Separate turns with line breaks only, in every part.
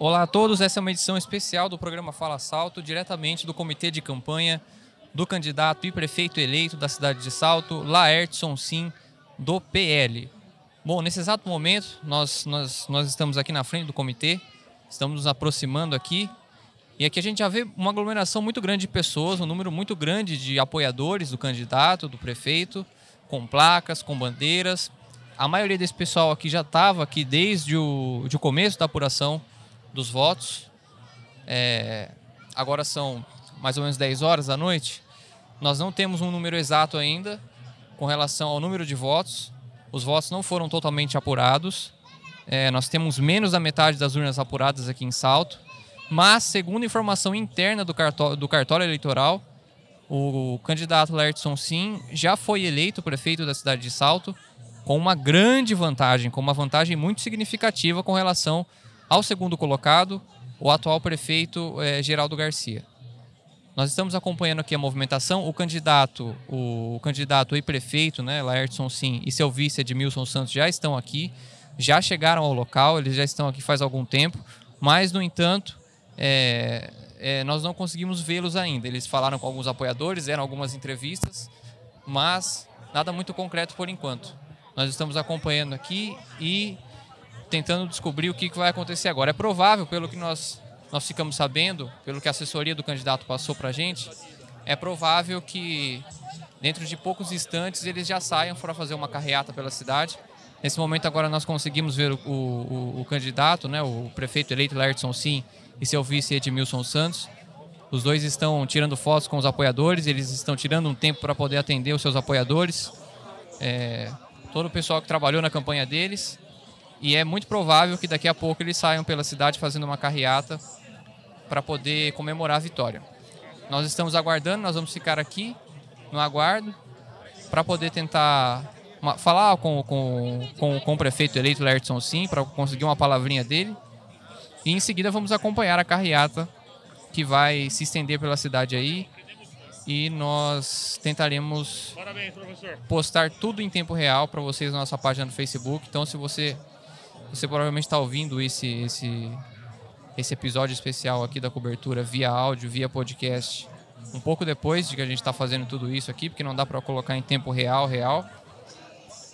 Olá a todos, essa é uma edição especial do programa Fala Salto, diretamente do comitê de campanha do candidato e prefeito eleito da cidade de Salto, Laertson Sim, do PL. Bom, nesse exato momento, nós, nós, nós estamos aqui na frente do comitê, estamos nos aproximando aqui, e aqui a gente já vê uma aglomeração muito grande de pessoas, um número muito grande de apoiadores do candidato, do prefeito, com placas, com bandeiras. A maioria desse pessoal aqui já estava aqui desde o, de o começo da apuração dos votos. É, agora são mais ou menos 10 horas da noite. Nós não temos um número exato ainda com relação ao número de votos. Os votos não foram totalmente apurados. É, nós temos menos da metade das urnas apuradas aqui em Salto. Mas, segundo informação interna do cartório, do cartório eleitoral, o candidato Lertson Sim já foi eleito prefeito da cidade de Salto com uma grande vantagem, com uma vantagem muito significativa com relação ao segundo colocado, o atual prefeito é, Geraldo Garcia. Nós estamos acompanhando aqui a movimentação. O candidato, o, o candidato e prefeito, né, Laertson Sim, e seu vice Edmilson Santos já estão aqui, já chegaram ao local, eles já estão aqui faz algum tempo, mas, no entanto, é, é, nós não conseguimos vê-los ainda. Eles falaram com alguns apoiadores, eram algumas entrevistas, mas nada muito concreto por enquanto. Nós estamos acompanhando aqui e tentando descobrir o que vai acontecer agora. É provável, pelo que nós, nós ficamos sabendo, pelo que a assessoria do candidato passou para a gente, é provável que dentro de poucos instantes eles já saiam para fazer uma carreata pela cidade. Nesse momento agora nós conseguimos ver o, o, o candidato, né, o prefeito eleito Laertson Sim e seu vice Edmilson Santos. Os dois estão tirando fotos com os apoiadores, eles estão tirando um tempo para poder atender os seus apoiadores. É, todo o pessoal que trabalhou na campanha deles e é muito provável que daqui a pouco eles saiam pela cidade fazendo uma carreata para poder comemorar a vitória. Nós estamos aguardando, nós vamos ficar aqui no aguardo para poder tentar uma, falar com, com, com, com, o prefeito eleito Lertson Sim, para conseguir uma palavrinha dele. E em seguida vamos acompanhar a carreata que vai se estender pela cidade aí. E nós tentaremos Parabéns, postar tudo em tempo real para vocês na nossa página do Facebook. Então, se você você provavelmente está ouvindo esse, esse, esse episódio especial aqui da cobertura via áudio, via podcast, um pouco depois de que a gente está fazendo tudo isso aqui, porque não dá para colocar em tempo real, real.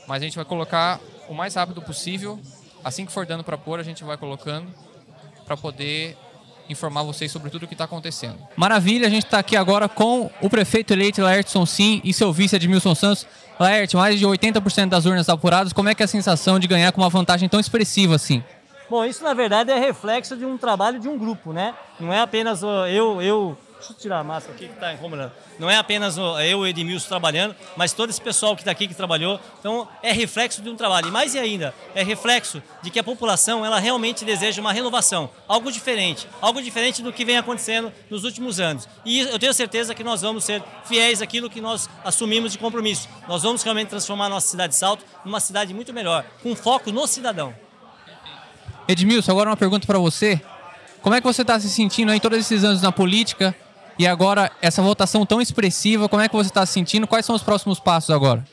Mas a gente vai colocar o mais rápido possível. Assim que for dando para pôr, a gente vai colocando para poder informar vocês sobre tudo o que está acontecendo. Maravilha, a gente está aqui agora com o prefeito eleito Laertson Sim e seu vice Edmilson Santos. Laerte, mais de 80% das urnas apuradas, como é que é a sensação de ganhar com uma vantagem tão expressiva assim?
Bom, isso na verdade é reflexo de um trabalho de um grupo, né? Não é apenas eu, eu Deixa eu tirar a máscara aqui que está incomodando. Não é apenas eu e Edmilson trabalhando, mas todo esse pessoal que está aqui que trabalhou. Então, é reflexo de um trabalho. E mais ainda, é reflexo de que a população ela realmente deseja uma renovação, algo diferente, algo diferente do que vem acontecendo nos últimos anos. E eu tenho certeza que nós vamos ser fiéis àquilo que nós assumimos de compromisso. Nós vamos realmente transformar a nossa cidade de Salto numa cidade muito melhor, com foco no cidadão.
Edmilson, agora uma pergunta para você. Como é que você está se sentindo aí todos esses anos na política? E agora, essa votação tão expressiva, como é que você está se sentindo? Quais são os próximos passos agora?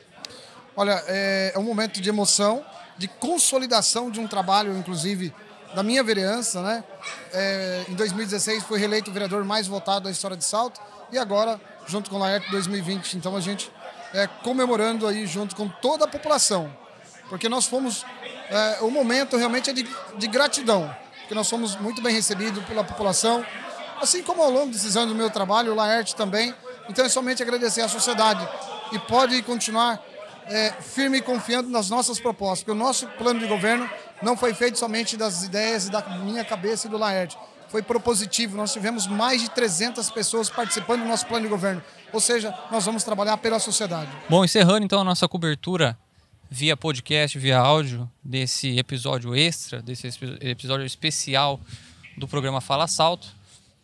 Olha, é, é um momento de emoção, de consolidação de um trabalho, inclusive, da minha vereança, né? É, em 2016 fui reeleito o vereador mais votado da história de Salto e agora, junto com o Laerte 2020. Então a gente é, comemorando aí junto com toda a população, porque nós fomos, é, o momento realmente é de, de gratidão, porque nós fomos muito bem recebidos pela população, assim como ao longo desses anos do meu trabalho, o Laerte também. Então é somente agradecer à sociedade e pode continuar é, firme e confiando nas nossas propostas, porque o nosso plano de governo não foi feito somente das ideias da minha cabeça e do Laerte. Foi propositivo, nós tivemos mais de 300 pessoas participando do nosso plano de governo. Ou seja, nós vamos trabalhar pela sociedade.
Bom, encerrando então a nossa cobertura via podcast, via áudio, desse episódio extra, desse episódio especial do programa Fala Salto.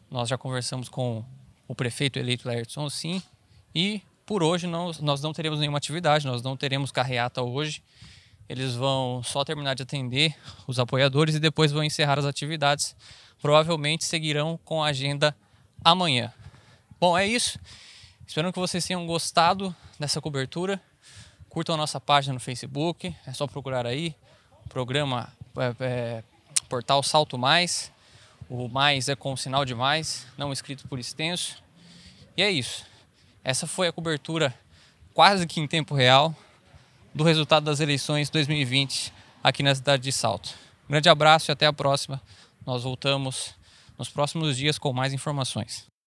Nós já conversamos com o prefeito eleito Laertson sim, e por hoje não, nós não teremos nenhuma atividade, nós não teremos carreata hoje. Eles vão só terminar de atender os apoiadores e depois vão encerrar as atividades. Provavelmente seguirão com a agenda amanhã. Bom, é isso. Espero que vocês tenham gostado dessa cobertura. Curtam a nossa página no Facebook, é só procurar aí, programa é, é, Portal Salto Mais O mais é com sinal de mais, não escrito por extenso. E é isso. Essa foi a cobertura quase que em tempo real do resultado das eleições 2020 aqui na cidade de Salto. Um grande abraço e até a próxima. Nós voltamos nos próximos dias com mais informações.